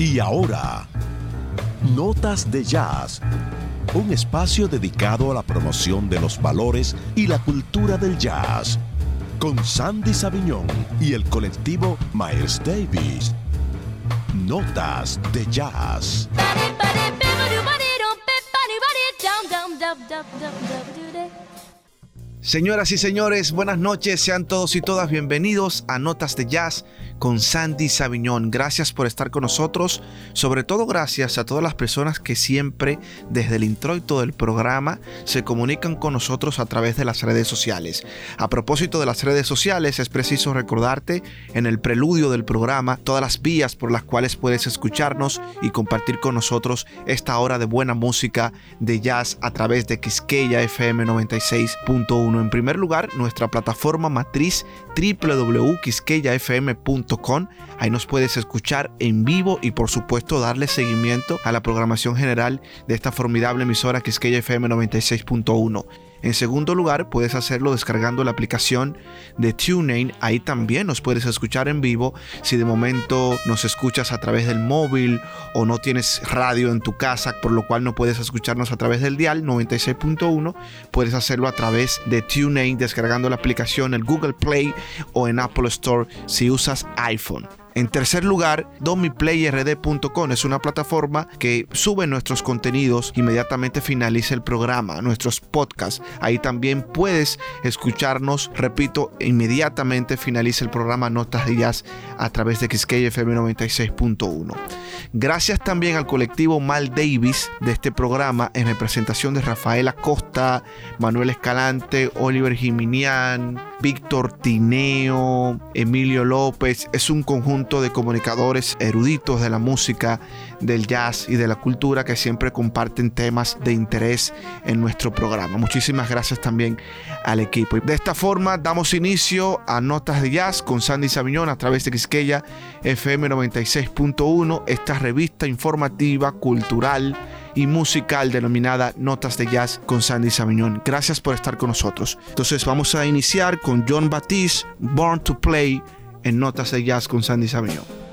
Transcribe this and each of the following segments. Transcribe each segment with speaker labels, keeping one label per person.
Speaker 1: Y ahora, Notas de Jazz, un espacio dedicado a la promoción de los valores y la cultura del jazz, con Sandy Saviñón y el colectivo Miles Davis. Notas de Jazz.
Speaker 2: Señoras y señores, buenas noches, sean todos y todas bienvenidos a Notas de Jazz con Sandy Saviñón. Gracias por estar con nosotros, sobre todo gracias a todas las personas que siempre desde el introito del programa se comunican con nosotros a través de las redes sociales. A propósito de las redes sociales, es preciso recordarte en el preludio del programa todas las vías por las cuales puedes escucharnos y compartir con nosotros esta hora de buena música de jazz a través de Quisqueya FM 96.1 en primer lugar, nuestra plataforma matriz www.quisqueyafm.com. Ahí nos puedes escuchar en vivo y por supuesto darle seguimiento a la programación general de esta formidable emisora Quisqueya FM 96.1. En segundo lugar, puedes hacerlo descargando la aplicación de TuneIn. Ahí también nos puedes escuchar en vivo. Si de momento nos escuchas a través del móvil o no tienes radio en tu casa, por lo cual no puedes escucharnos a través del dial 96.1, puedes hacerlo a través de TuneIn descargando la aplicación en Google Play o en Apple Store si usas iPhone. En tercer lugar, domiplayRD.com es una plataforma que sube nuestros contenidos inmediatamente finaliza el programa, nuestros podcasts. Ahí también puedes escucharnos, repito, inmediatamente finaliza el programa Notas de Jazz a través de XKFM 96.1. Gracias también al colectivo Mal Davis de este programa en representación de Rafael Acosta, Manuel Escalante, Oliver Jiminian, Víctor Tineo, Emilio López. Es un conjunto de comunicadores eruditos de la música, del jazz y de la cultura que siempre comparten temas de interés en nuestro programa. Muchísimas gracias también al equipo. De esta forma damos inicio a Notas de Jazz con Sandy Sabiñón a través de Quisqueya FM 96.1, esta revista informativa, cultural y musical denominada Notas de Jazz con Sandy Sabiñón. Gracias por estar con nosotros. Entonces vamos a iniciar con John Batiste, Born to Play en Notas de Jazz con Sandy Sabiñón.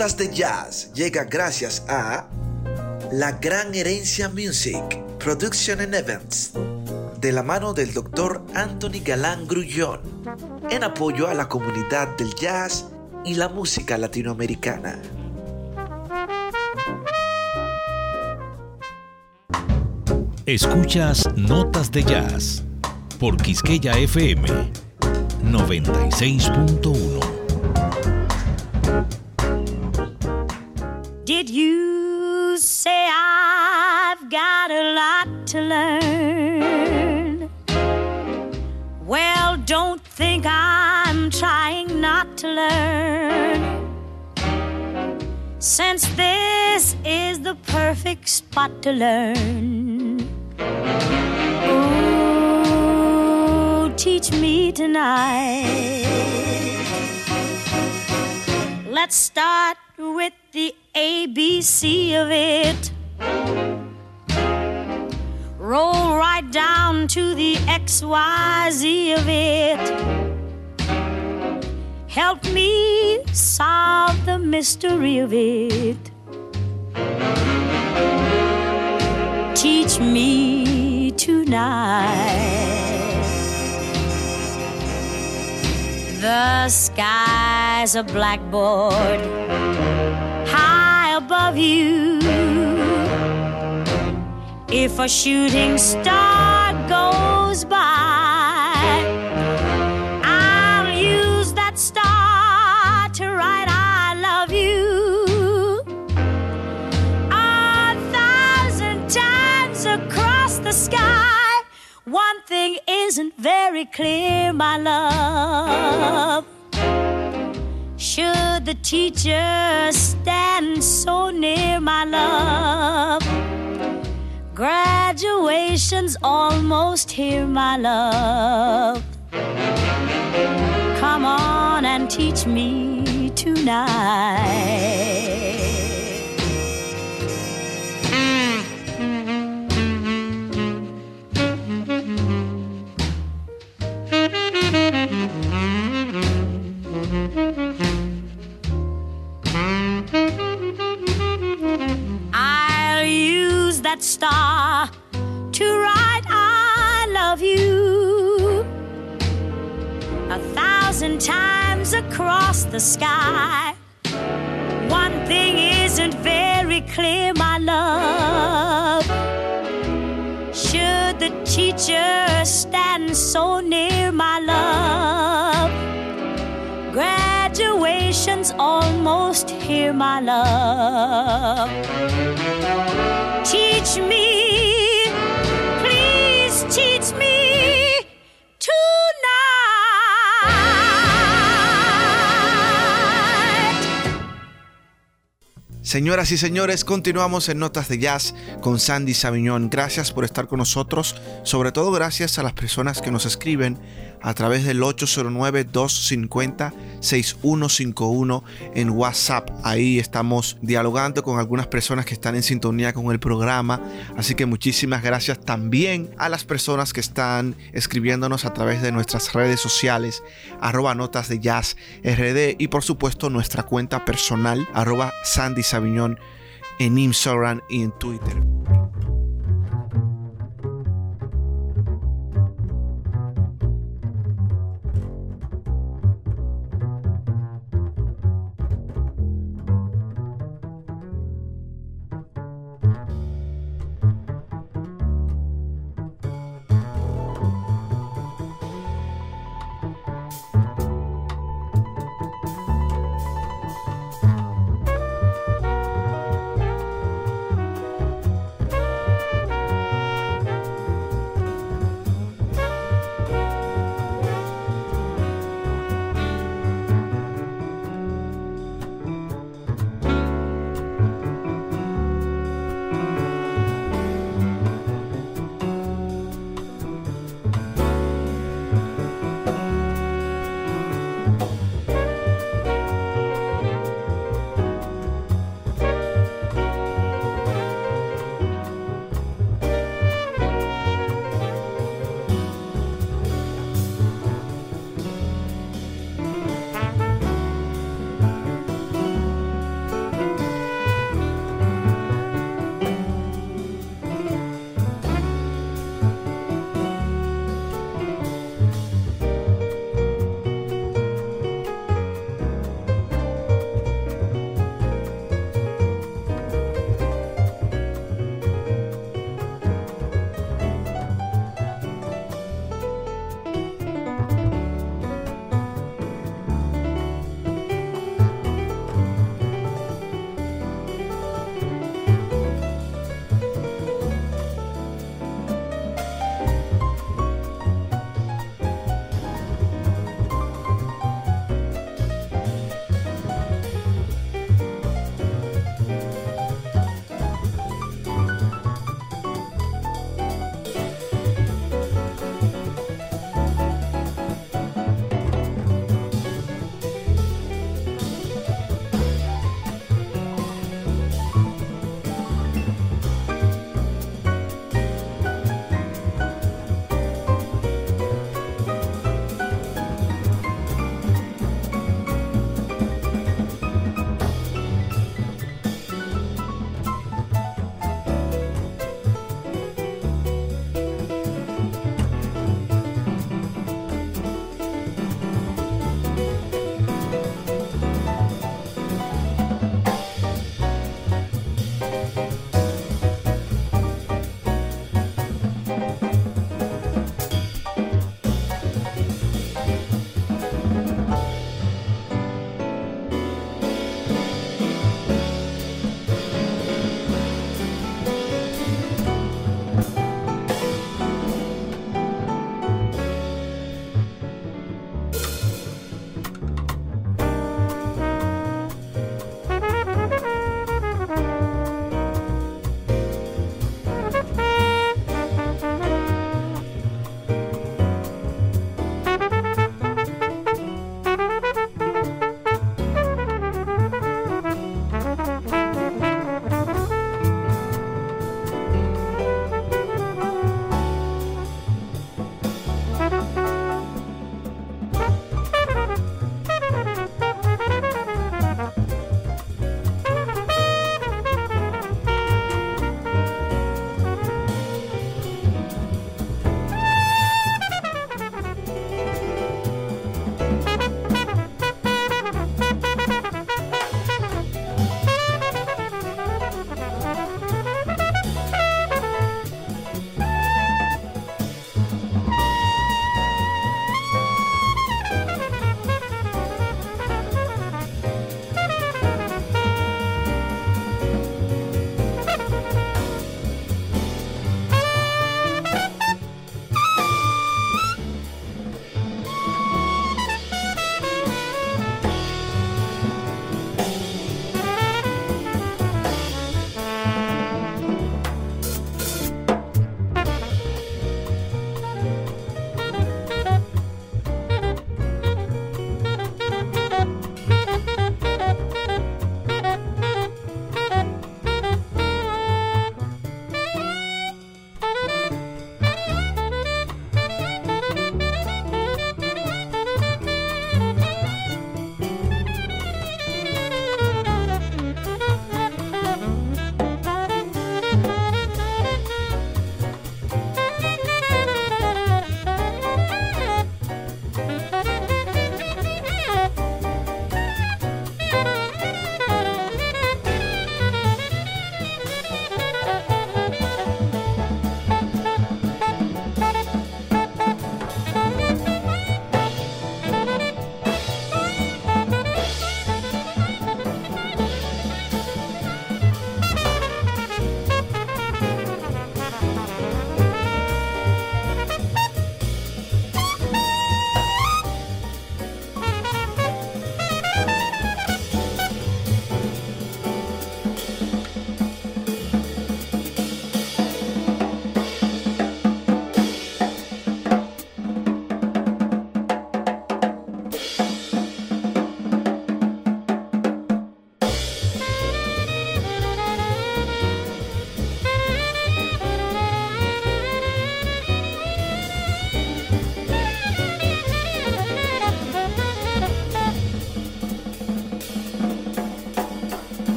Speaker 2: Notas de Jazz llega gracias a La Gran Herencia Music, Production and Events, de la mano del Dr. Anthony Galán Grullón, en apoyo a la comunidad del jazz y la música latinoamericana.
Speaker 3: Escuchas Notas de Jazz por Quisqueya FM 96.1.
Speaker 4: learn. Since this is the perfect spot to learn. Ooh, teach me tonight. Let's start with the ABC of it. Roll right down to the XYZ of it. Help me solve the mystery of it. Teach me tonight. The sky's a blackboard high above you. If a shooting star goes by, isn't very clear, my love. Should the teacher stand so near, my love? Graduation's almost here, my love. Come on and teach me tonight. That star to write I love you a thousand times across the sky. One thing isn't very clear, my love. Should the teacher stand so near, my love? Almost here, my love. Teach me, please teach me.
Speaker 2: Señoras y señores, continuamos en Notas de Jazz con Sandy Sabiñón. Gracias por estar con nosotros, sobre todo gracias a las personas que nos escriben a través del 809-250-6151 en WhatsApp. Ahí estamos dialogando con algunas personas que están en sintonía con el programa. Así que muchísimas gracias también a las personas que están escribiéndonos a través de nuestras redes sociales, arroba notas de jazz RD y por supuesto nuestra cuenta personal, arroba Sandy Sabiñón en Instagram y en Twitter.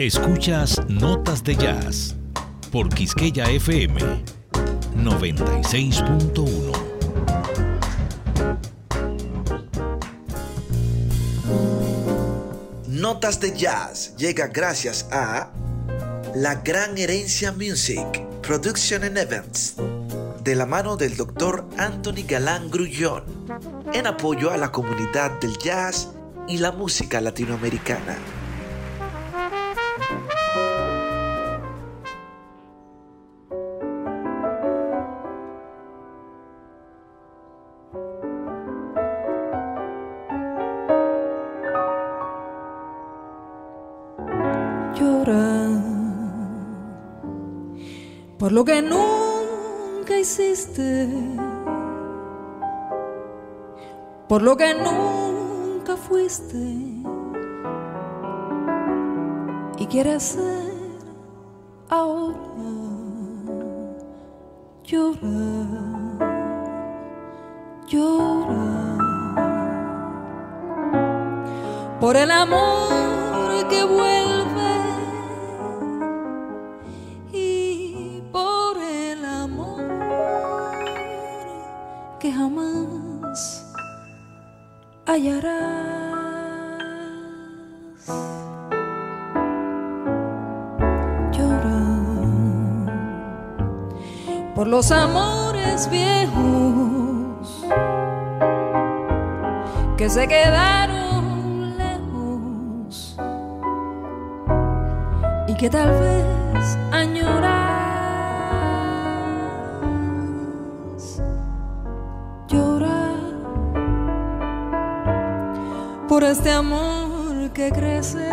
Speaker 3: Escuchas Notas de Jazz por Quisqueya FM 96.1.
Speaker 2: Notas de Jazz llega gracias a La Gran Herencia Music, Production and Events, de la mano del Dr. Anthony Galán Grullón, en apoyo a la comunidad del jazz y la música latinoamericana.
Speaker 5: Por lo que nunca hiciste, por lo que nunca fuiste. Y quieres ser ahora llorar, llorar. Por el amor que vuelve hallarás. Llorar por los amores viejos que se quedaron lejos y que tal vez añorar. Por este amor que crece.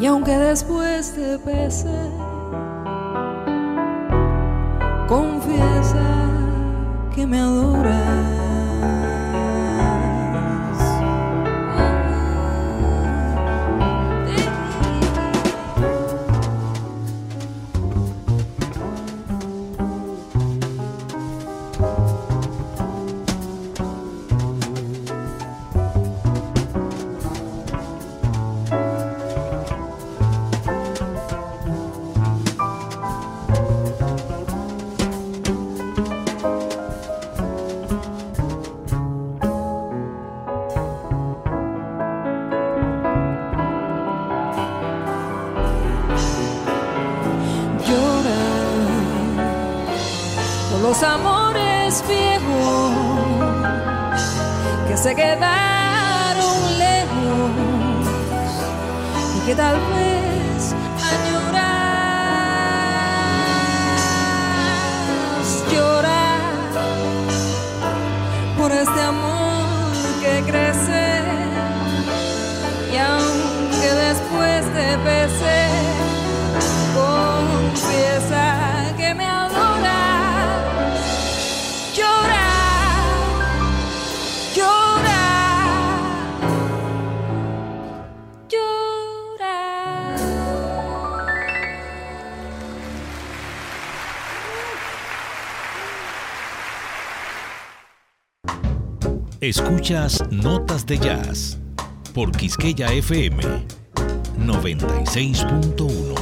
Speaker 5: Y aunque después te pese, confiesa que me adoras. Se quedaron lejos y que tal vez añoras llorar por este amor que crece
Speaker 3: Escuchas Notas de Jazz por Quisqueya FM 96.1.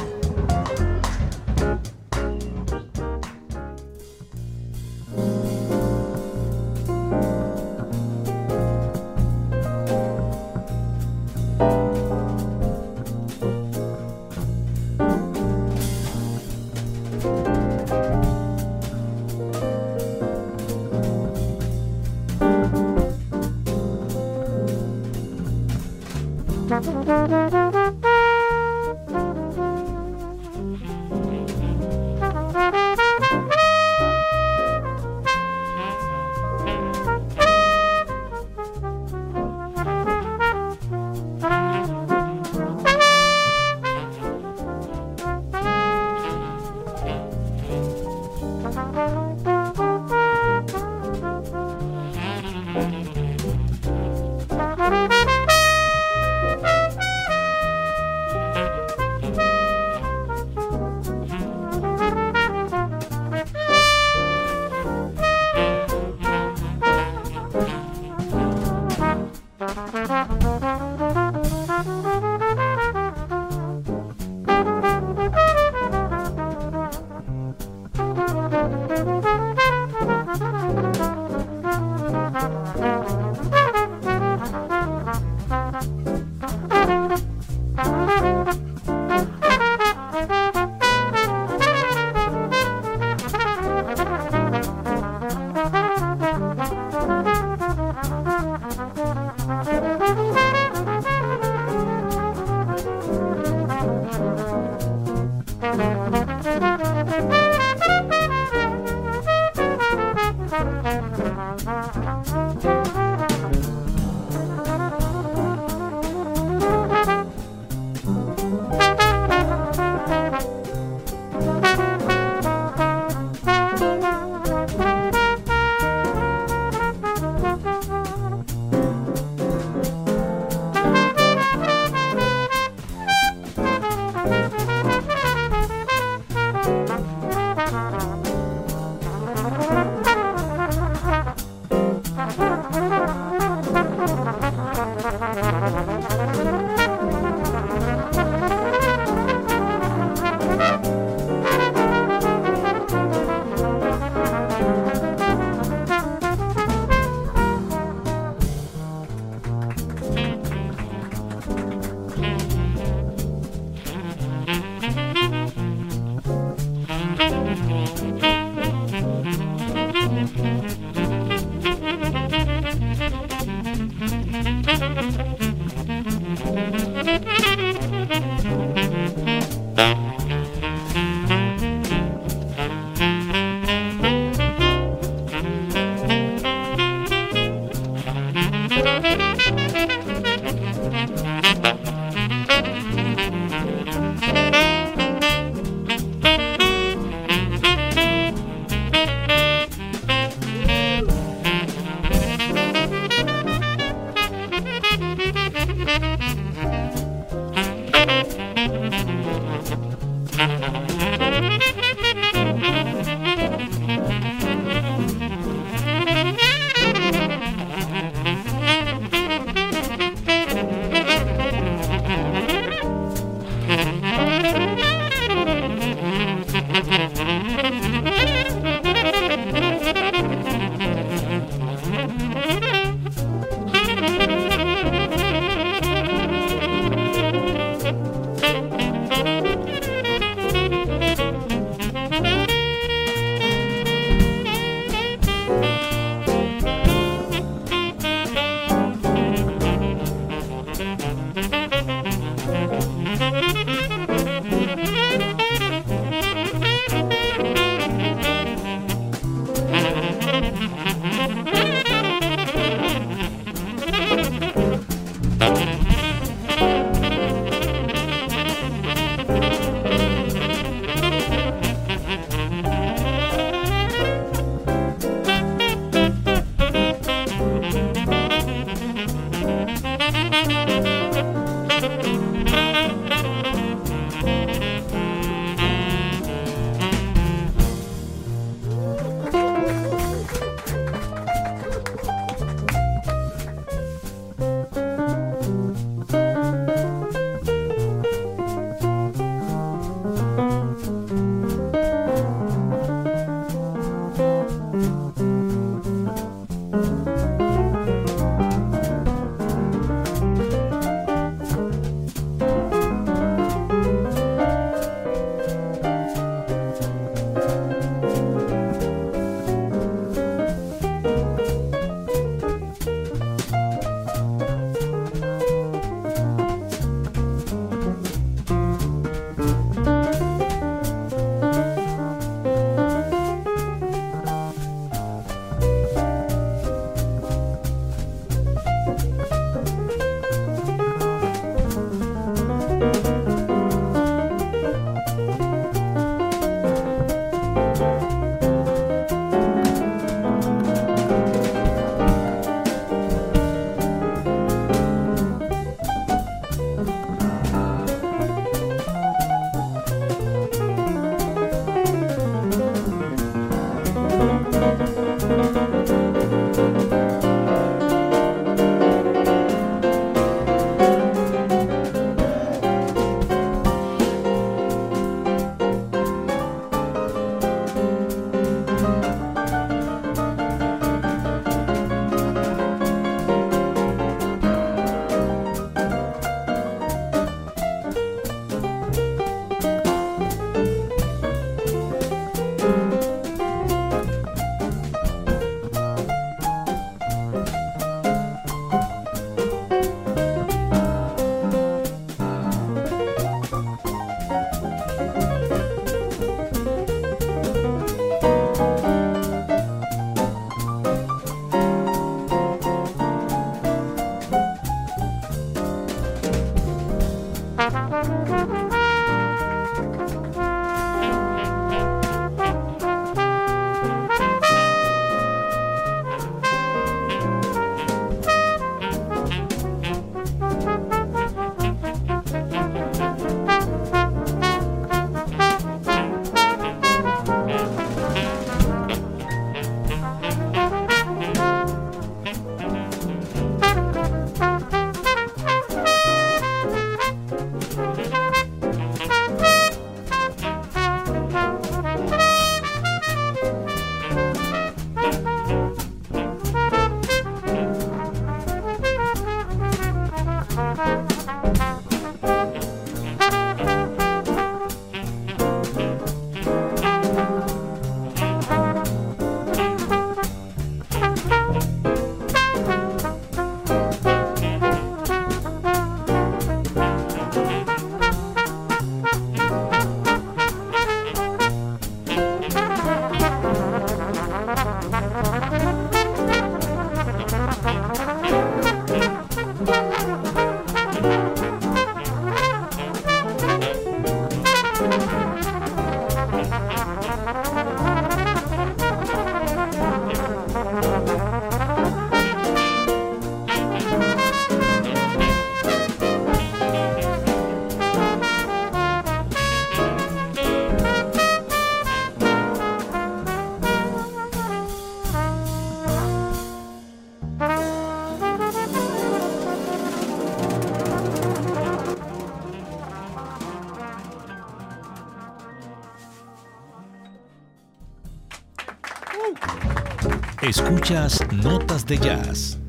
Speaker 3: Escuchas Notas de Jazz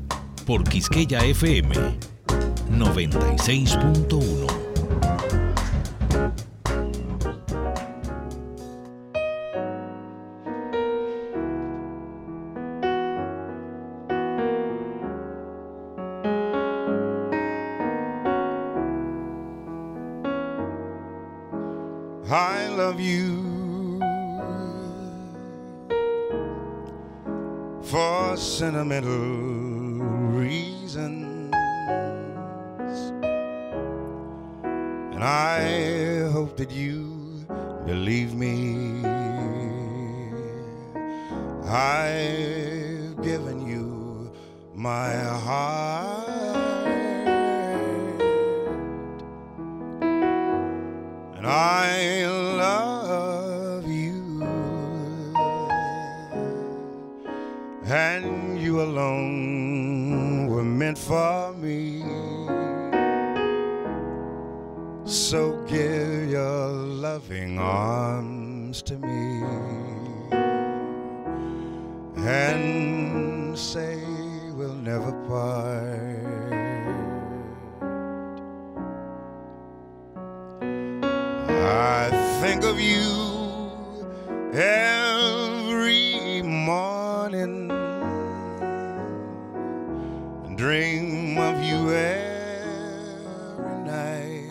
Speaker 3: por Quisqueya FM 96.1.
Speaker 6: think of you every morning dream of you every night.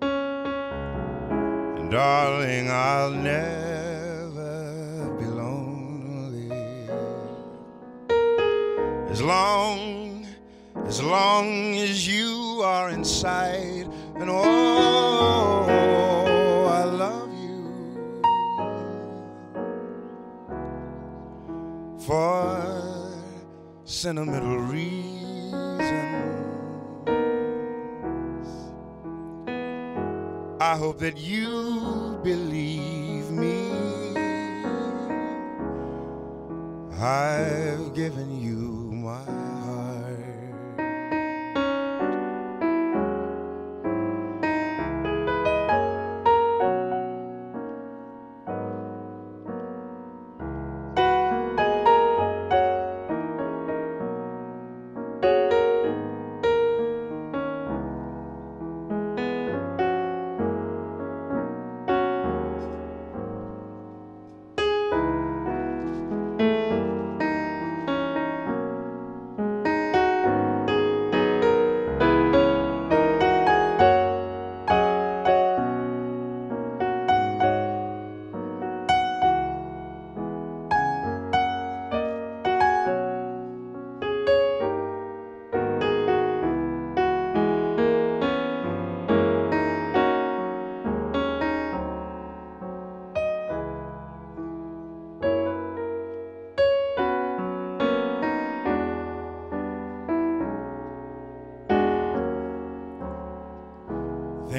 Speaker 6: And darling, I'll never be lonely as long as long as you are inside and oh sentimental reasons. I hope that you believe me. I've given you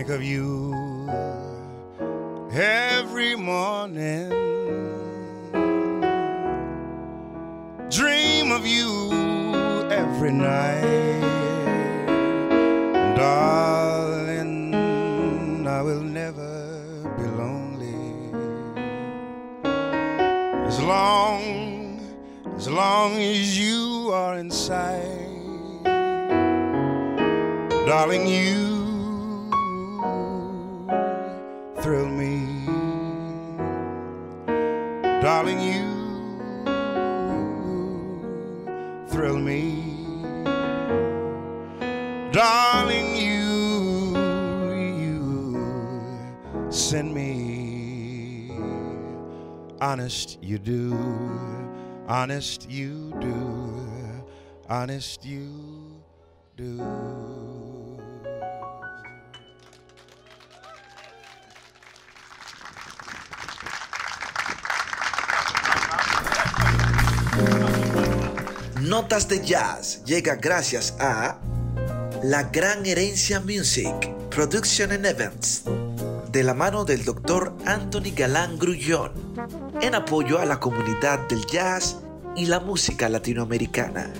Speaker 6: think of you every morning. Dream of you every night. Darling, I will never be lonely. As long, as long as you are inside. Darling, you Honest, you do. Honest, you do. Honest, you do.
Speaker 7: Notas de Jazz llega gracias a La Gran Herencia Music, Production and Events, de la mano del Dr. Anthony Galán Grullón, en apoyo a la comunidad del jazz y la música latinoamericana.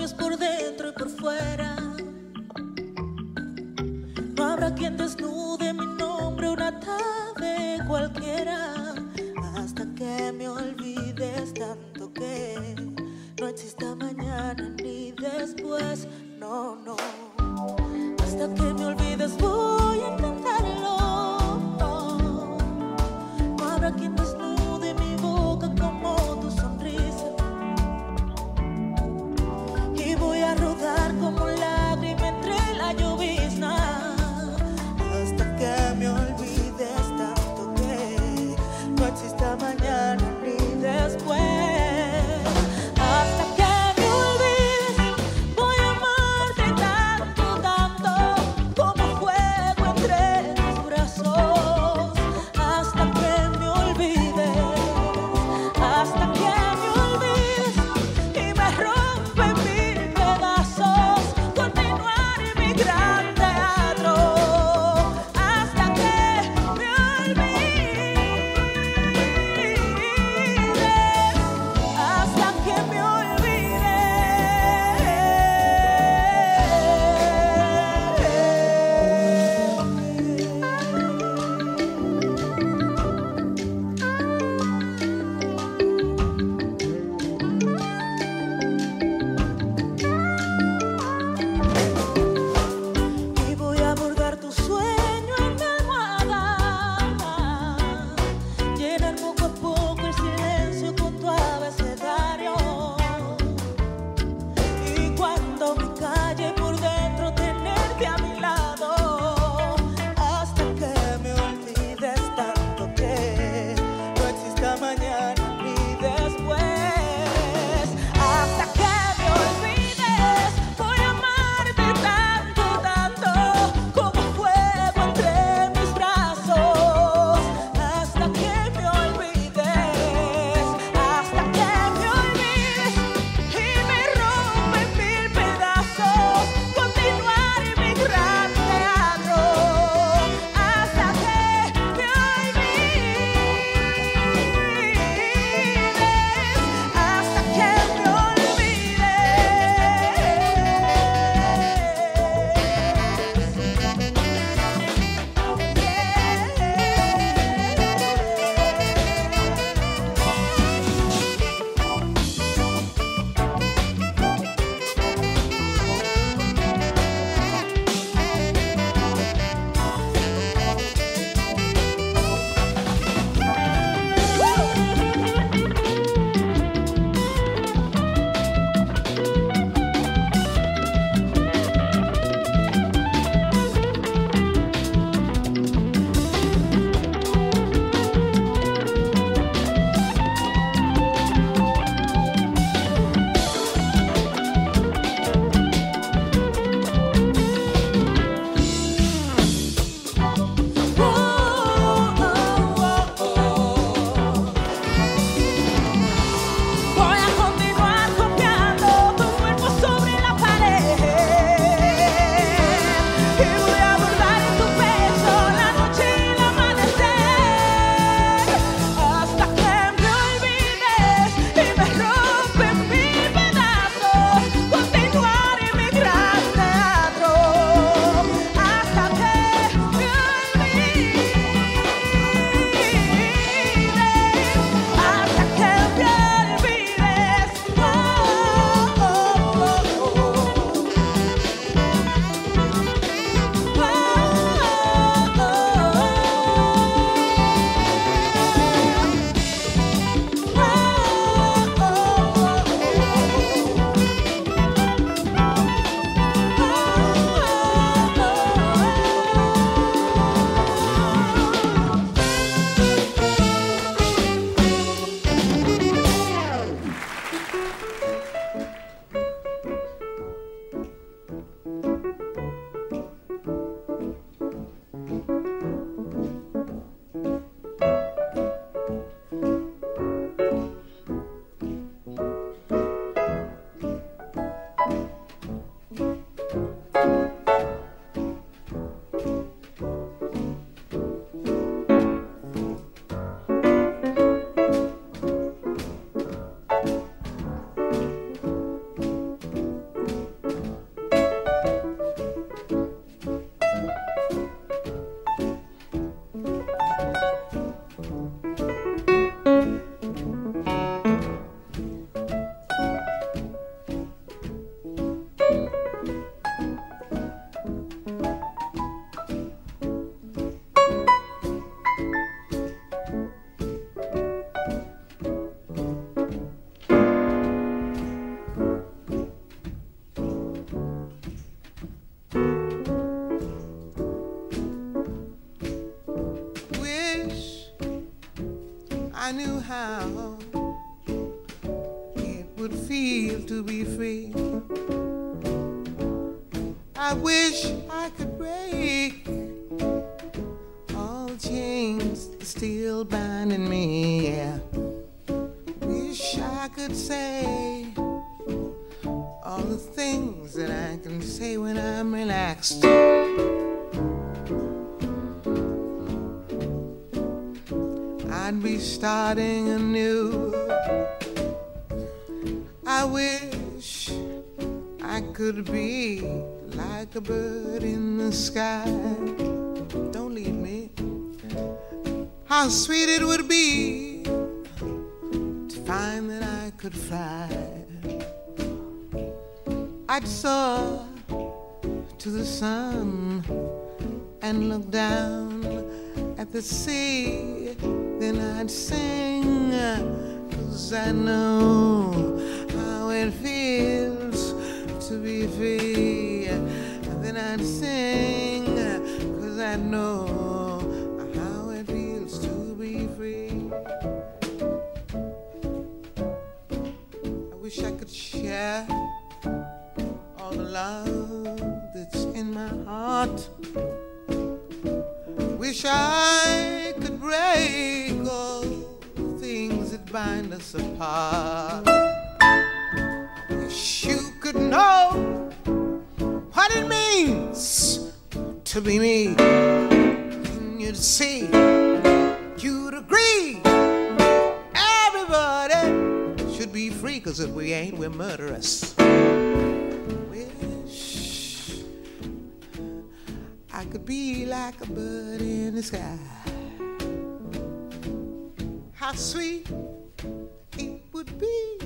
Speaker 8: Labios por dentro
Speaker 9: now. How sweet it would be to find that I could fly. I'd soar to the sun and look down at the sea. Then I'd sing, cause I know how it feels to be free. Then I'd sing, cause I know my heart. Wish I could break all things that bind us apart. Wish you could know what it means to be me. And you'd see, you'd agree. Everybody should be free, cause if we ain't, we're murderous. Could be like a bird in the sky. How sweet it would be.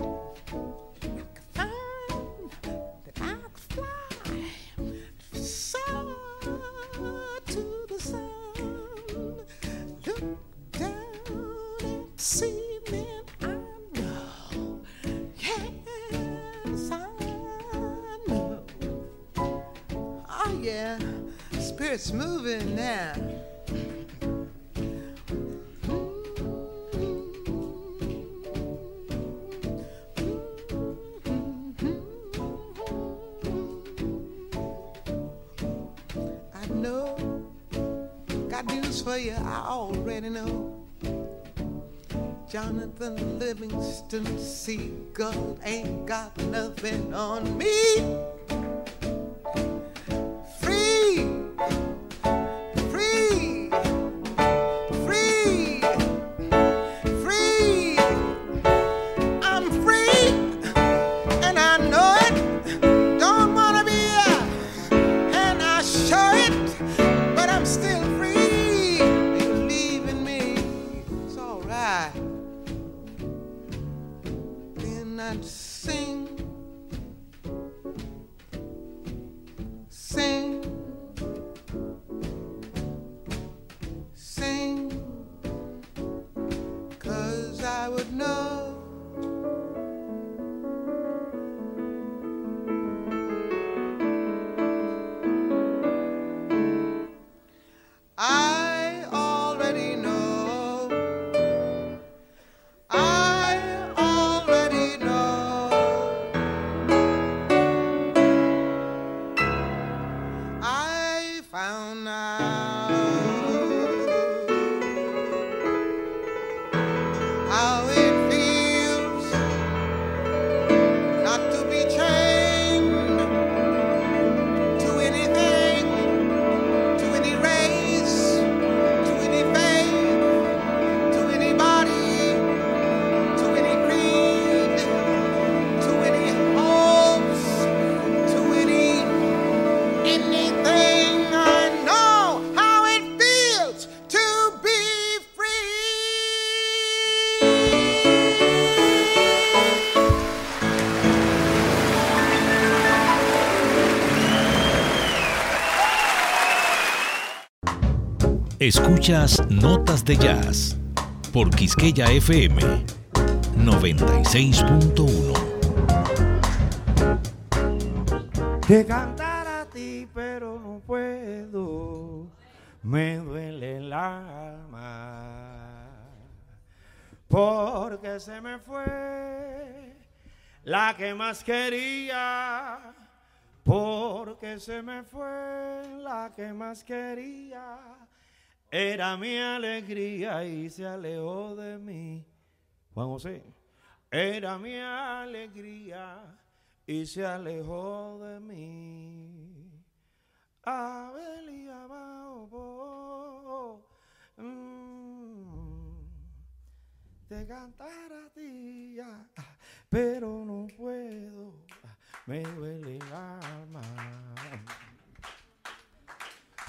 Speaker 9: Spirit's moving now. I know, got news for you. I already know. Jonathan Livingston Seagull ain't got nothing on me.
Speaker 3: Escuchas Notas de Jazz por Quisqueya FM 96.1.
Speaker 10: de cantar a ti, pero no puedo, me duele el alma. Por porque se me fue la que más quería, porque se me fue la que más quería, era mi alegría y se alejó de mí. Juan José, era mi alegría y se alejó de mí. Abel y Abajo, mm, te cantar a ti, pero no puedo, me duele el alma.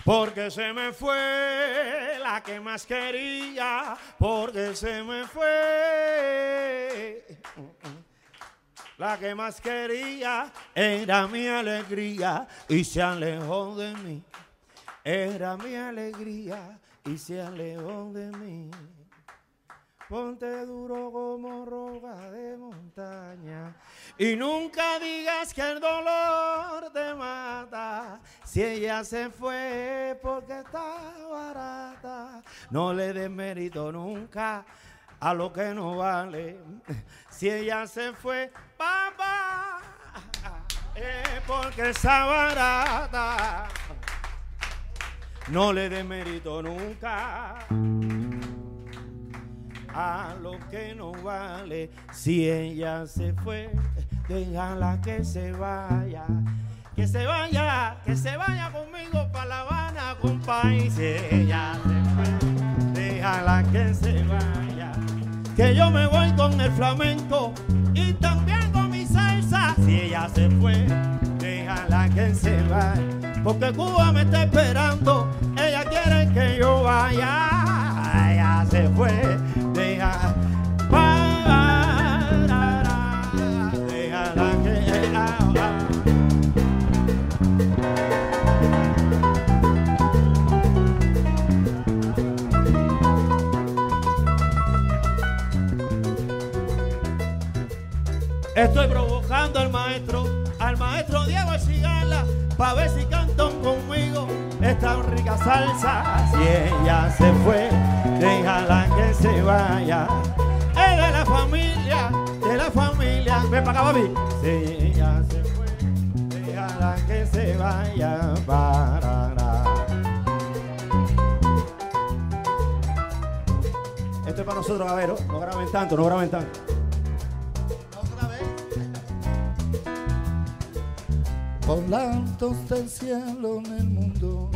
Speaker 10: Porque se me fue la que más quería, porque se me fue. La que más quería era mi alegría y se alejó de mí. Era mi alegría y se alejó de mí. Ponte duro como roca de montaña y nunca digas que el dolor te mata. Si ella se fue porque está barata, no le des mérito nunca a lo que no vale. Si ella se fue, papá, es porque está barata. No le dé mérito nunca a lo que no vale. Si ella se fue, déjala que se vaya. Que se vaya, que se vaya conmigo para La Habana, compadre. Si ella se fue, déjala que se vaya. Que yo me voy con el flamenco y también con mi salsa. Si ella se fue, déjala que se vaya. Porque Cuba me está esperando, ella quiere que yo vaya. Ella se fue, Estoy provocando al maestro, al maestro Diego Cigala, pa' ver si cantan conmigo esta rica salsa. Si ella se fue, déjala que se vaya. Es de la familia, de la familia. Ven para acá, papi. Si ella se fue, déjala que se vaya. Parará. Esto es para nosotros, Gavero. No graben tanto, no graben tanto.
Speaker 11: Por altos del cielo en el mundo,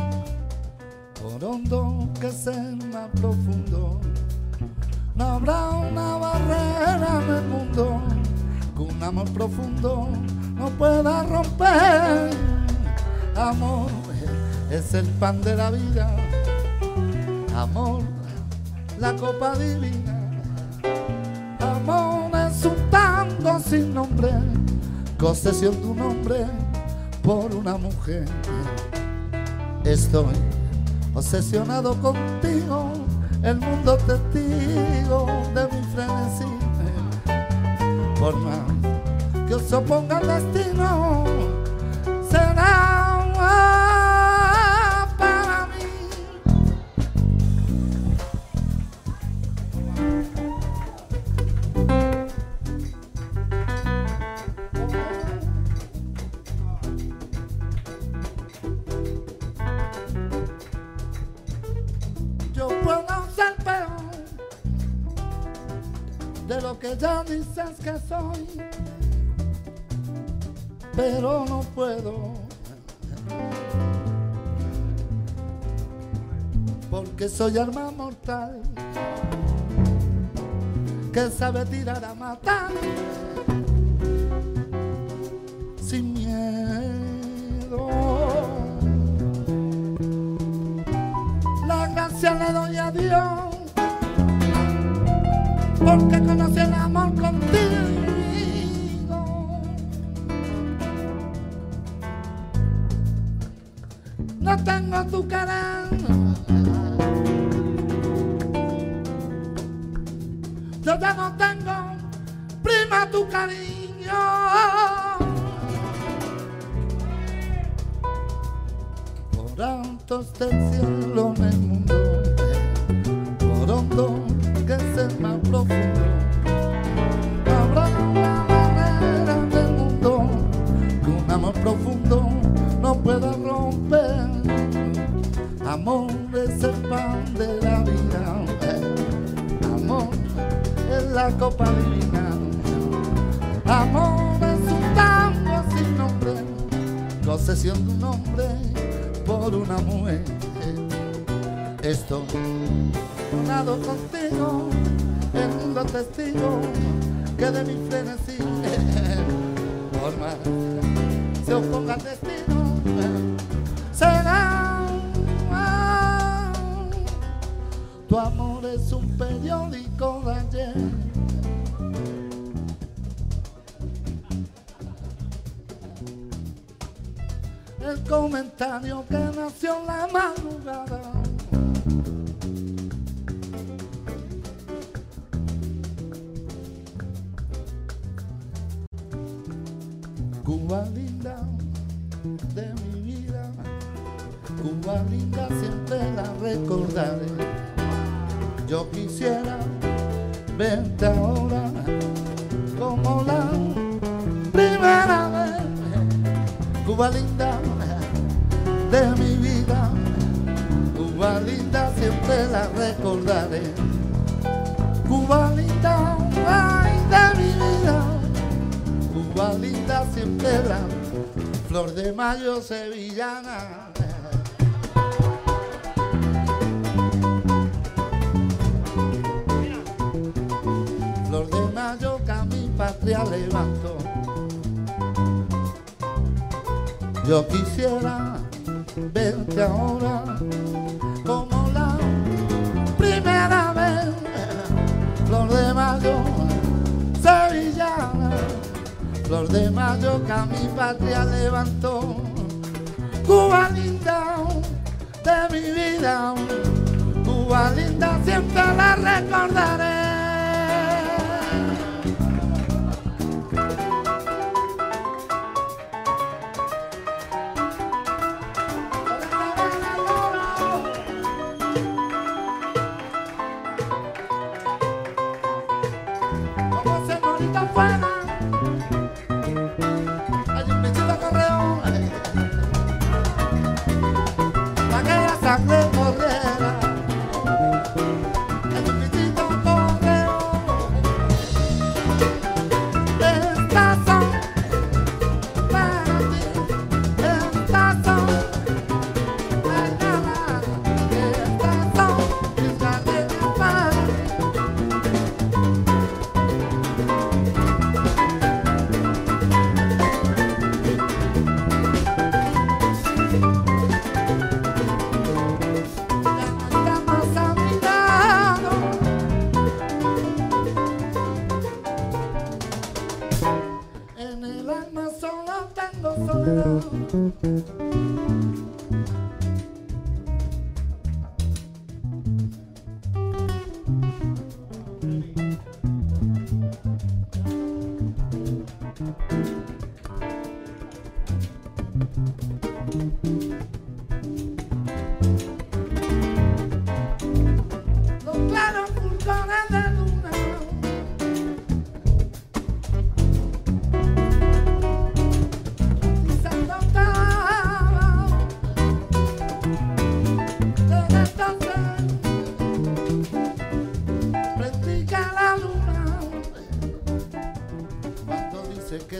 Speaker 11: por hondo que sea más profundo, no habrá una barrera en el mundo que un amor profundo no pueda romper. Amor es el pan de la vida, amor la copa divina, amor es un tango sin nombre, concesión tu nombre por una mujer. Estoy obsesionado contigo, el mundo testigo de mi frenesí. Por más que os oponga el destino, dices que soy, pero no puedo. Porque soy arma mortal que sabe tirar a matar sin miedo. La gracia le doy a Dios porque conocí el Tu. Yo ya no tengo, prima, tu cariño. Por altos del cielo es el pan de la vida, amor es la copa divina, amor es un tango sin nombre, concesión de un hombre por una mujer. Esto, unado contigo, el mundo testigo que de mi frenesí forma se oponga testigo. Es un periódico de ayer. El comentario que nació en la madrugada. Cuba linda de mi vida, Cuba linda siempre la recordaré. Yo quisiera verte ahora como la primera vez, Cuba linda de mi vida, Cuba linda siempre la recordaré. Cuba linda, ay, de mi vida. Cuba linda siempre la flor de mayo sevillana. Patria levanto. Yo quisiera verte ahora como la primera vez. Flor de mayo sevillana. Flor de mayo que a mi patria levantó. Cuba linda de mi vida. Cuba linda siempre la recordaré.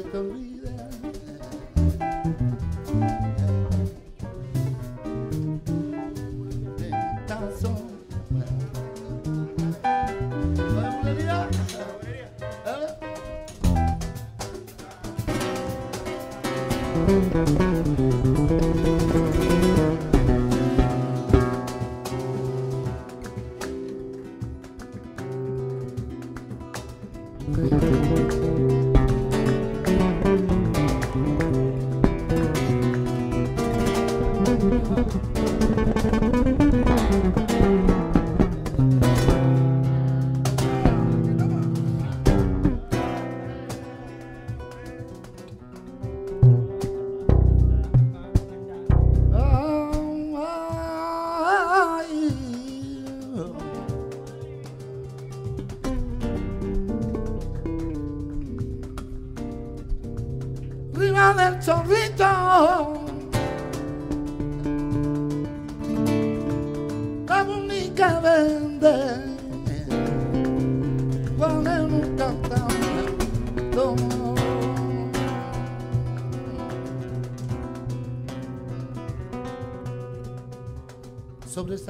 Speaker 11: Dice que te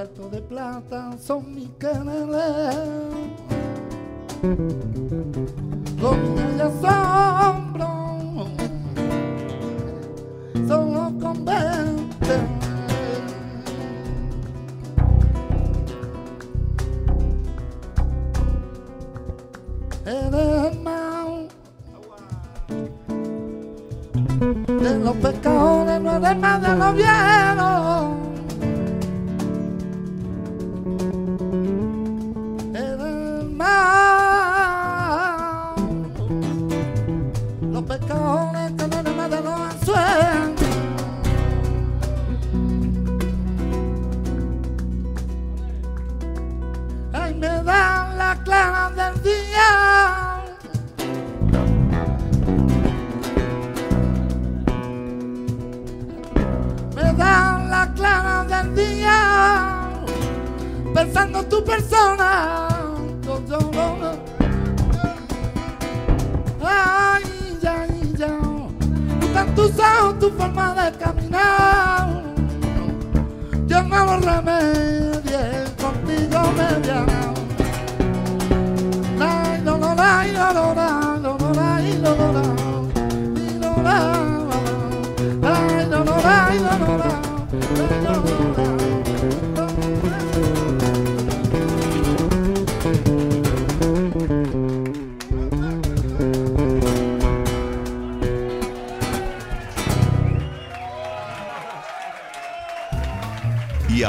Speaker 11: sobresalto de plata son mis quereres. Con de asombro, solo con verte. Eres mal de los pescadores, no eres más de los viejos. Pensando en tu persona. Ay ya ya. Están tus ojos tu forma de caminar. Yo no lo remedie contigo me llamo Lai, lo, lo, lai, lo, lo, lai,